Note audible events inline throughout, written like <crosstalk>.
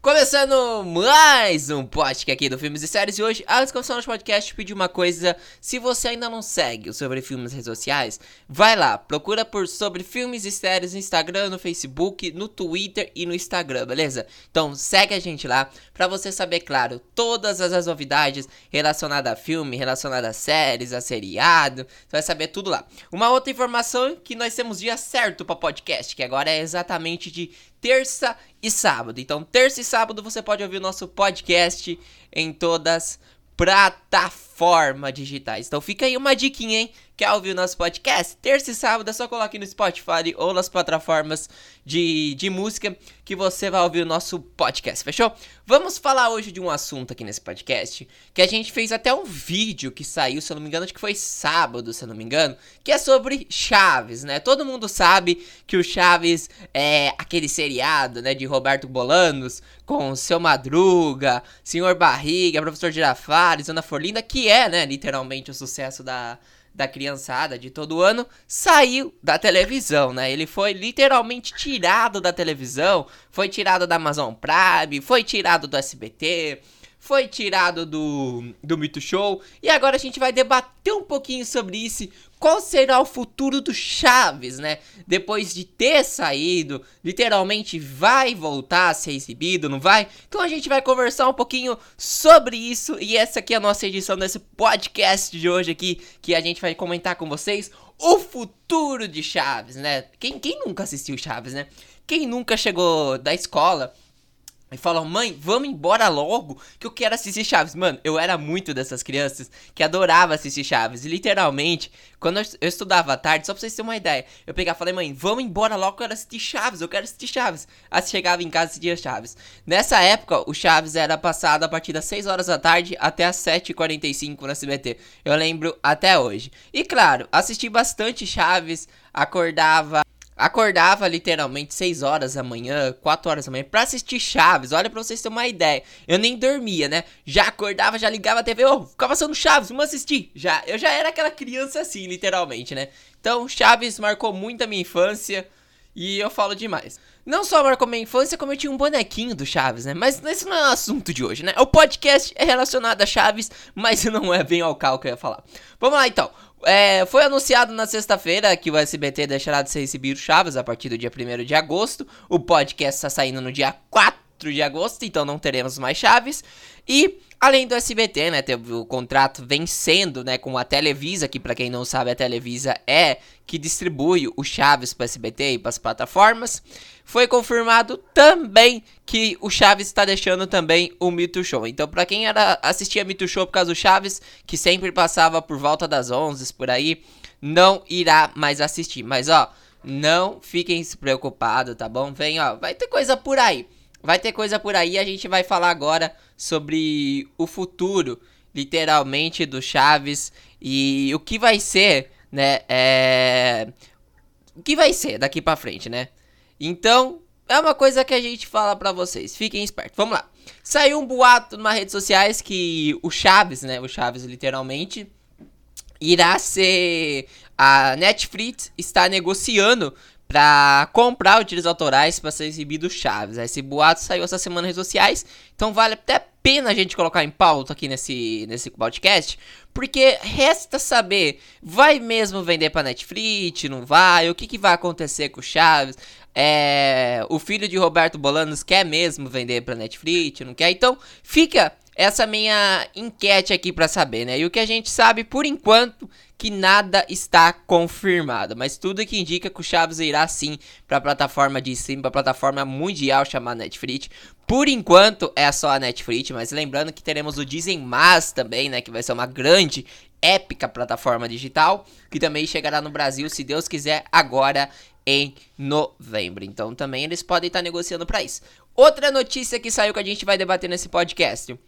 Começando mais um podcast aqui do Filmes e Séries e hoje, o nosso podcast, pedir uma coisa, se você ainda não segue o Sobre Filmes nas redes sociais, vai lá, procura por Sobre Filmes e Séries no Instagram, no Facebook, no Twitter e no Instagram, beleza? Então segue a gente lá, pra você saber, claro, todas as, as novidades relacionadas a filme, relacionadas a séries, a seriado, você vai saber tudo lá. Uma outra informação que nós temos dia certo pra podcast, que agora é exatamente de terça e sábado. Então, terça e sábado você pode ouvir o nosso podcast em todas plataformas digitais. Então, fica aí uma diquinha, hein? Quer ouvir o nosso podcast? Terça e sábado é só colocar no Spotify ou nas plataformas de, de música que você vai ouvir o nosso podcast, fechou? Vamos falar hoje de um assunto aqui nesse podcast que a gente fez até um vídeo que saiu, se eu não me engano, acho que foi sábado, se eu não me engano, que é sobre Chaves, né? Todo mundo sabe que o Chaves é aquele seriado, né, de Roberto Bolanos com Seu Madruga, Senhor Barriga, Professor Girafales, Ana Forlinda, que é, né, literalmente o sucesso da da criançada de todo ano, saiu da televisão, né? Ele foi literalmente tirado da televisão, foi tirado da Amazon Prime, foi tirado do SBT, foi tirado do, do Mito Show. E agora a gente vai debater um pouquinho sobre isso, qual será o futuro do Chaves, né? Depois de ter saído, literalmente vai voltar a ser exibido, não vai? Então a gente vai conversar um pouquinho sobre isso e essa aqui é a nossa edição desse podcast de hoje aqui, que a gente vai comentar com vocês o futuro de Chaves, né? Quem, quem nunca assistiu Chaves, né? Quem nunca chegou da escola e falam, mãe, vamos embora logo que eu quero assistir Chaves. Mano, eu era muito dessas crianças que adorava assistir Chaves. E literalmente, quando eu estudava à tarde, só pra vocês terem uma ideia, eu pegava e falei, mãe, vamos embora logo que eu quero assistir Chaves, eu quero assistir Chaves. Aí chegava em casa e assistia Chaves. Nessa época, o Chaves era passado a partir das 6 horas da tarde até as 7h45 no SBT. Eu lembro até hoje. E claro, assisti bastante Chaves, acordava Acordava literalmente 6 horas da manhã, 4 horas da manhã pra assistir Chaves. Olha pra vocês terem uma ideia. Eu nem dormia, né? Já acordava, já ligava a TV, ô, oh, ficava passando Chaves, vamos assistir. Já, eu já era aquela criança assim, literalmente, né? Então, Chaves marcou muito a minha infância e eu falo demais. Não só marcou minha infância, como eu tinha um bonequinho do Chaves, né? Mas esse não é o assunto de hoje, né? O podcast é relacionado a Chaves, mas <laughs> não é bem ao cal que eu ia falar. Vamos lá então. É, foi anunciado na sexta-feira que o SBT deixará de ser exibido Chaves a partir do dia 1 de agosto. O podcast está saindo no dia 4 de agosto, então não teremos mais Chaves. E além do SBT, né, o contrato vencendo, né, com a Televisa, que para quem não sabe a Televisa é que distribui o Chaves para SBT e para as plataformas. Foi confirmado também que o Chaves está deixando também o Mito Show. Então, para quem era assistia Mito Show por causa do Chaves, que sempre passava por volta das 11 por aí, não irá mais assistir. Mas ó, não fiquem se preocupados, tá bom? Vem, ó, vai ter coisa por aí. Vai ter coisa por aí, a gente vai falar agora sobre o futuro, literalmente, do Chaves e o que vai ser, né? É... O que vai ser daqui pra frente, né? Então, é uma coisa que a gente fala para vocês. Fiquem espertos. Vamos lá. Saiu um boato nas redes sociais que o Chaves, né? O Chaves, literalmente, irá ser. A Netflix está negociando para comprar os direitos autorais para ser exibido Chaves. Esse boato saiu essa semana nas redes sociais, então vale até pena a gente colocar em pauta aqui nesse, nesse podcast, porque resta saber, vai mesmo vender para Netflix, não vai? O que, que vai acontecer com o Chaves? É, o filho de Roberto Bolanos quer mesmo vender pra Netflix, não quer? Então, fica essa minha enquete aqui para saber, né? E o que a gente sabe por enquanto que nada está confirmado, mas tudo que indica que o Chaves irá sim para a plataforma de streaming, para a plataforma mundial chamada Netflix. Por enquanto é só a Netflix, mas lembrando que teremos o Disney Mas também, né, que vai ser uma grande épica plataforma digital, que também chegará no Brasil, se Deus quiser, agora em novembro. Então também eles podem estar negociando para isso. Outra notícia que saiu que a gente vai debater nesse podcast,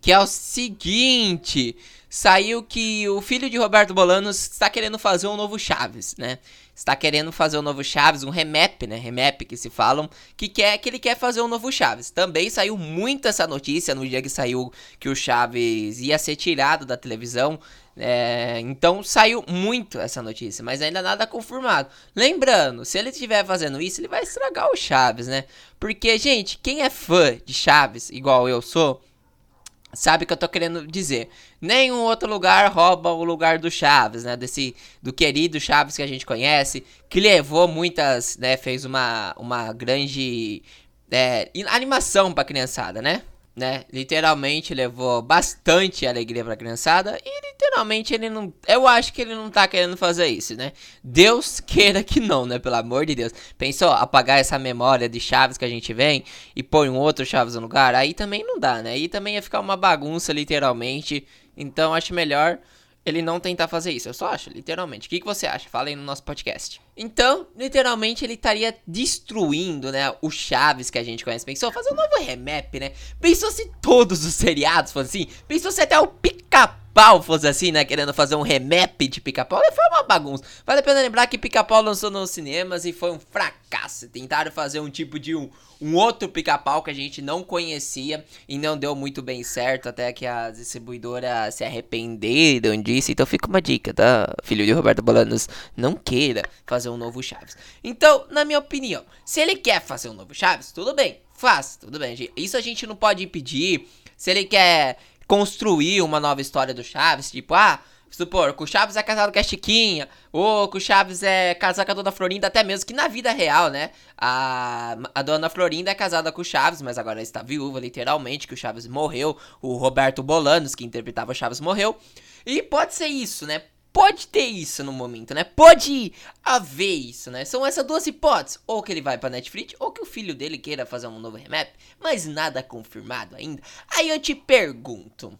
Que é o seguinte: saiu que o filho de Roberto Bolanos está querendo fazer um novo Chaves, né? Está querendo fazer um novo Chaves, um remap, né? Remap que se falam, que quer que ele quer fazer um novo Chaves. Também saiu muito essa notícia no dia que saiu que o Chaves ia ser tirado da televisão. É, então saiu muito essa notícia, mas ainda nada confirmado. Lembrando, se ele estiver fazendo isso, ele vai estragar o Chaves, né? Porque, gente, quem é fã de Chaves, igual eu sou, sabe o que eu tô querendo dizer. Nenhum outro lugar rouba o lugar do Chaves, né? Desse do querido Chaves que a gente conhece, que levou muitas, né, fez uma uma grande é, animação pra criançada, né? Né? Literalmente levou bastante alegria pra criançada e literalmente ele não, eu acho que ele não tá querendo fazer isso, né? Deus queira que não, né? Pelo amor de Deus. Pensou apagar essa memória de Chaves que a gente vem e pôr um outro Chaves no lugar? Aí também não dá, né? Aí também ia ficar uma bagunça literalmente. Então acho melhor ele não tentar fazer isso. Eu só acho, literalmente. O que, que você acha? Fala aí no nosso podcast. Então, literalmente, ele estaria destruindo, né, o Chaves que a gente conhece. Pensou fazer um novo remap, né? Pensou se todos os seriados fossem assim? Pensou se até o pica Pica-Pau fosse assim, né? Querendo fazer um remap de Pica-Pau, foi uma bagunça. Vale a pena lembrar que Pica-Pau lançou nos cinemas e foi um fracasso. Tentaram fazer um tipo de um, um outro Pica-Pau que a gente não conhecia e não deu muito bem certo, até que as distribuidoras se arrependeram disso. Então fica uma dica, tá? Filho de Roberto Bolanos, não queira fazer um novo Chaves. Então, na minha opinião, se ele quer fazer um novo Chaves, tudo bem, faz, tudo bem. Isso a gente não pode impedir. Se ele quer construir uma nova história do Chaves, tipo, ah, supor, que o Chaves é casado com a Chiquinha, ou que o Chaves é casado com a Dona Florinda, até mesmo que na vida real, né? A, a Dona Florinda é casada com o Chaves, mas agora está viúva, literalmente, que o Chaves morreu. O Roberto Bolanos, que interpretava o Chaves, morreu. E pode ser isso, né? Pode ter isso no momento, né? Pode haver isso, né? São essas duas hipóteses. Ou que ele vai pra Netflix, ou que o filho dele queira fazer um novo remap. Mas nada confirmado ainda. Aí eu te pergunto.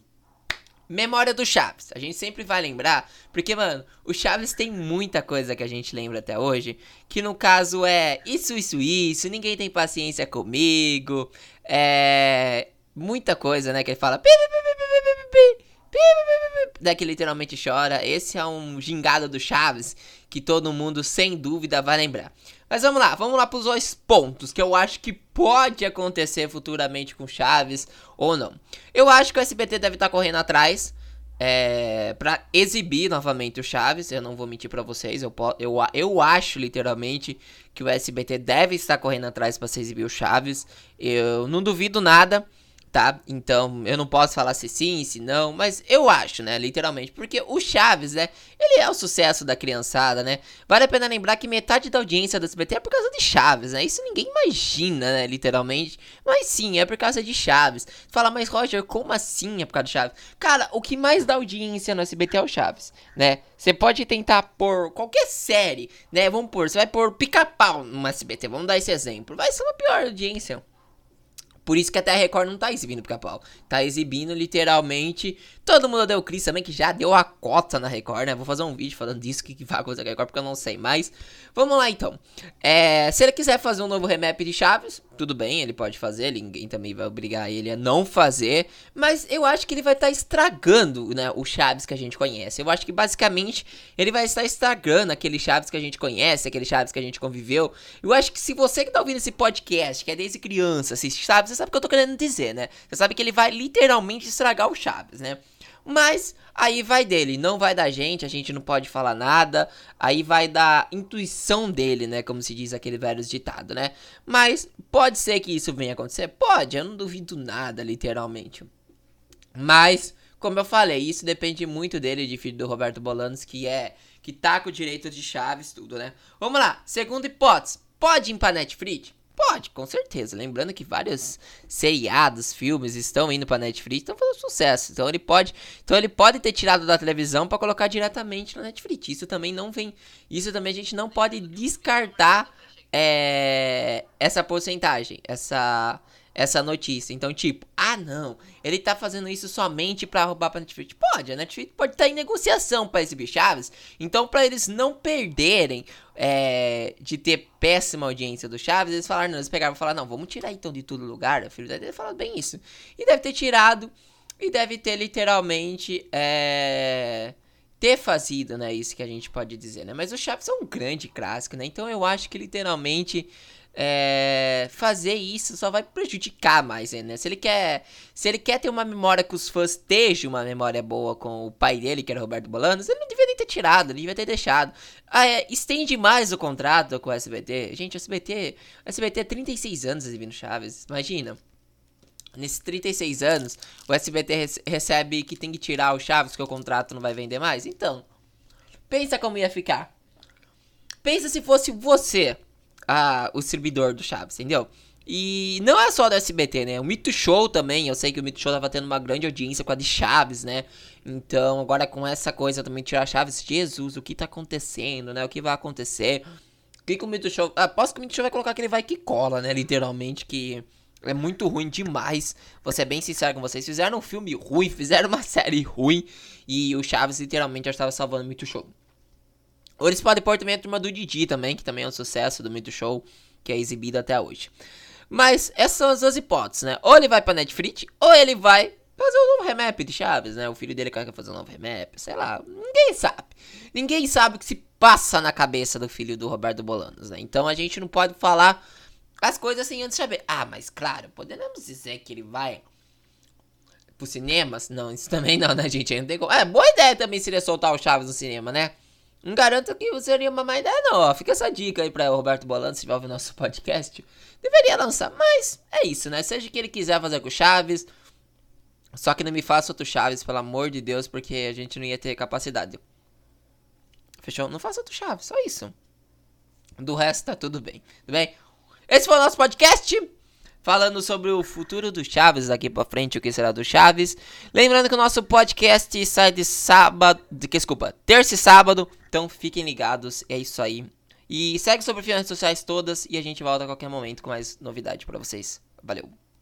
Memória do Chaves. A gente sempre vai lembrar. Porque, mano, o Chaves tem muita coisa que a gente lembra até hoje. Que no caso é isso, isso, isso. Ninguém tem paciência comigo. É. Muita coisa, né? Que ele fala. Pi, pi, pi, pi, pi, pi, pi né, que literalmente chora. Esse é um gingado do Chaves que todo mundo sem dúvida vai lembrar. Mas vamos lá, vamos lá para os dois pontos que eu acho que pode acontecer futuramente com Chaves ou não. Eu acho que o SBT deve estar tá correndo atrás é, para exibir novamente o Chaves. Eu não vou mentir para vocês, eu, eu, eu acho literalmente que o SBT deve estar correndo atrás para se exibir o Chaves. Eu não duvido nada tá? Então, eu não posso falar se sim, se não, mas eu acho, né, literalmente, porque o Chaves, né, ele é o sucesso da criançada, né? Vale a pena lembrar que metade da audiência do SBT é por causa de Chaves, né? Isso ninguém imagina, né, literalmente, mas sim, é por causa de Chaves. Fala, mas Roger, como assim é por causa de Chaves? Cara, o que mais dá audiência no SBT é o Chaves, né? Você pode tentar pôr qualquer série, né? Vamos pôr, você vai pôr pica-pau no SBT, vamos dar esse exemplo. Vai ser uma pior audiência. Por isso que até a Record não tá exibindo pica-pau. Tá exibindo literalmente. Todo mundo deu Cris também, que já deu a cota na Record, né? Vou fazer um vídeo falando disso, que, que vai acontecer com a Record, porque eu não sei mais. Vamos lá então. É, se ele quiser fazer um novo remap de Chaves, tudo bem, ele pode fazer. Ninguém também vai obrigar ele a não fazer. Mas eu acho que ele vai estar tá estragando, né? O Chaves que a gente conhece. Eu acho que basicamente ele vai estar estragando aquele Chaves que a gente conhece, aquele Chaves que a gente conviveu. Eu acho que se você que tá ouvindo esse podcast, que é desde criança, assiste Chaves, você sabe o que eu tô querendo dizer, né? Você sabe que ele vai literalmente estragar o Chaves, né? Mas aí vai dele, não vai da gente, a gente não pode falar nada. Aí vai da intuição dele, né? Como se diz aquele velho ditado, né? Mas pode ser que isso venha acontecer? Pode, eu não duvido nada, literalmente. Mas, como eu falei, isso depende muito dele, de filho do Roberto Bolanos, que é. que tá com direito de chaves, tudo, né? Vamos lá, segunda hipótese. Pode ir pra Netflix? Pode, com certeza. Lembrando que vários seriados, filmes estão indo para Netflix, estão fazendo sucesso. Então ele pode, então ele pode ter tirado da televisão para colocar diretamente na Netflix. Isso também não vem, isso também a gente não pode descartar é, essa porcentagem, essa essa notícia. Então, tipo, ah não, ele tá fazendo isso somente para roubar pra Netflix. Pode, a Netflix pode estar tá em negociação para exibir Chaves. Então, para eles não perderem é, de ter péssima audiência do Chaves, eles falaram, não, eles pegaram e falaram, não, vamos tirar então de todo lugar. O filho dele falou bem isso. E deve ter tirado E deve ter literalmente é, ter fazido, né? Isso que a gente pode dizer, né? Mas o Chaves é um grande clássico, né? Então eu acho que literalmente é, fazer isso só vai prejudicar mais ele, né? Se ele quer, se ele quer ter uma memória que os fãs estejam uma memória boa com o pai dele, que era Roberto Bolanos, ele não devia nem ter tirado, ele devia ter deixado. Ah, é, estende mais o contrato com o SBT. Gente, o SBT, o SBT é 36 anos exibindo Chaves, imagina. Nesses 36 anos, o SBT recebe que tem que tirar o Chaves, que o contrato não vai vender mais. Então, pensa como ia ficar. Pensa se fosse você a, o servidor do Chaves, entendeu? E não é só do SBT, né? O Mito Show também, eu sei que o Mito Show tava tendo uma grande audiência com a de Chaves, né? Então, agora com essa coisa também tirar Chaves, Jesus, o que tá acontecendo, né? O que vai acontecer? O que, que o Mito Show. Aposto que o Mito Show vai colocar aquele vai que cola, né? Literalmente, que é muito ruim demais. Vou ser bem sincero com vocês. Fizeram um filme ruim, <laughs> fizeram uma série ruim. E o Chaves literalmente já estava salvando o Mito Show. Ou eles podem pôr também a turma do Didi também, que também é um sucesso do Mito Show, que é exibido até hoje. Mas essas são as duas hipóteses, né? Ou ele vai pra Netflix, ou ele vai fazer um novo remap de Chaves, né? O filho dele quer fazer um novo remap, sei lá. Ninguém sabe. Ninguém sabe o que se passa na cabeça do filho do Roberto Bolanos, né? Então a gente não pode falar as coisas assim antes de saber. Ah, mas claro, podemos dizer que ele vai pro cinemas? Não, isso também não, né, gente? Não tem como. É, boa ideia também seria soltar o Chaves no cinema, né? Não garanto que seria uma má ideia, não. Fica essa dica aí pra Roberto Bolano, se tiver o nosso podcast. Deveria lançar, mas é isso, né? Seja que ele quiser fazer com Chaves. Só que não me faça outro Chaves, pelo amor de Deus, porque a gente não ia ter capacidade. Fechou? Não faça outro Chaves, só isso. Do resto tá tudo bem. Tudo bem? Esse foi o nosso podcast falando sobre o futuro do Chaves daqui pra frente, o que será do Chaves. Lembrando que o nosso podcast sai de sábado, desculpa, terça e sábado, então fiquem ligados, é isso aí. E segue sobre as redes sociais todas e a gente volta a qualquer momento com mais novidade para vocês. Valeu!